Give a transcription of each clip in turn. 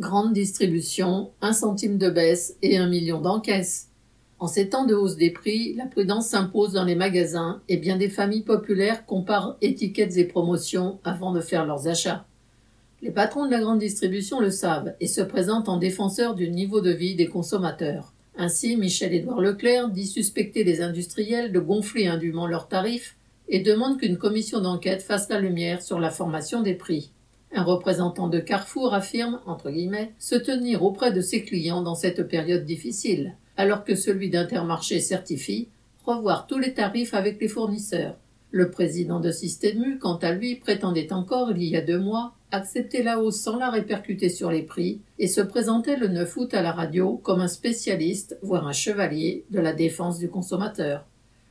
Grande distribution, un centime de baisse et un million d'encaisses. En ces temps de hausse des prix, la prudence s'impose dans les magasins et bien des familles populaires comparent étiquettes et promotions avant de faire leurs achats. Les patrons de la grande distribution le savent et se présentent en défenseurs du niveau de vie des consommateurs. Ainsi, Michel-Édouard Leclerc dit suspecter les industriels de gonfler indûment leurs tarifs et demande qu'une commission d'enquête fasse la lumière sur la formation des prix. Un représentant de Carrefour affirme, entre guillemets, se tenir auprès de ses clients dans cette période difficile, alors que celui d'Intermarché certifie revoir tous les tarifs avec les fournisseurs. Le président de Système quant à lui, prétendait encore, il y a deux mois, accepter la hausse sans la répercuter sur les prix et se présentait le 9 août à la radio comme un spécialiste, voire un chevalier, de la défense du consommateur.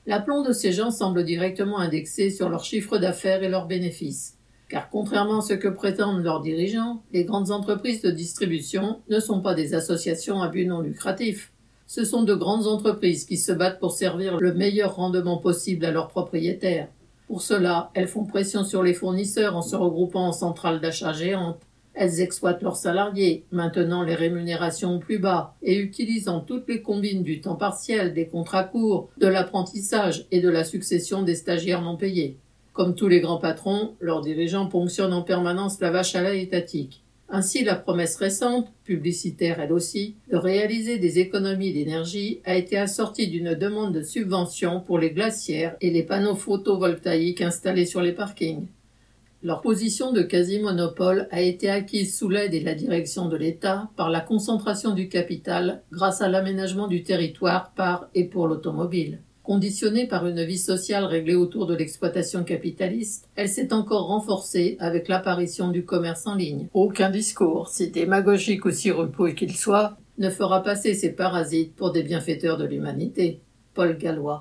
L'aplomb de ces gens semble directement indexé sur leur chiffre d'affaires et leurs bénéfices. Car contrairement à ce que prétendent leurs dirigeants, les grandes entreprises de distribution ne sont pas des associations à but non lucratif. Ce sont de grandes entreprises qui se battent pour servir le meilleur rendement possible à leurs propriétaires. Pour cela, elles font pression sur les fournisseurs en se regroupant en centrales d'achat géantes. Elles exploitent leurs salariés, maintenant les rémunérations plus bas, et utilisant toutes les combines du temps partiel, des contrats courts, de l'apprentissage et de la succession des stagiaires non payés. Comme tous les grands patrons, leurs dirigeants ponctionnent en permanence la vache à lait étatique. Ainsi, la promesse récente, publicitaire elle aussi, de réaliser des économies d'énergie a été assortie d'une demande de subvention pour les glacières et les panneaux photovoltaïques installés sur les parkings. Leur position de quasi-monopole a été acquise sous l'aide et la direction de l'État par la concentration du capital grâce à l'aménagement du territoire par et pour l'automobile. Conditionnée par une vie sociale réglée autour de l'exploitation capitaliste, elle s'est encore renforcée avec l'apparition du commerce en ligne. Aucun discours, si démagogique ou si repos qu'il soit, ne fera passer ces parasites pour des bienfaiteurs de l'humanité. Paul Gallois.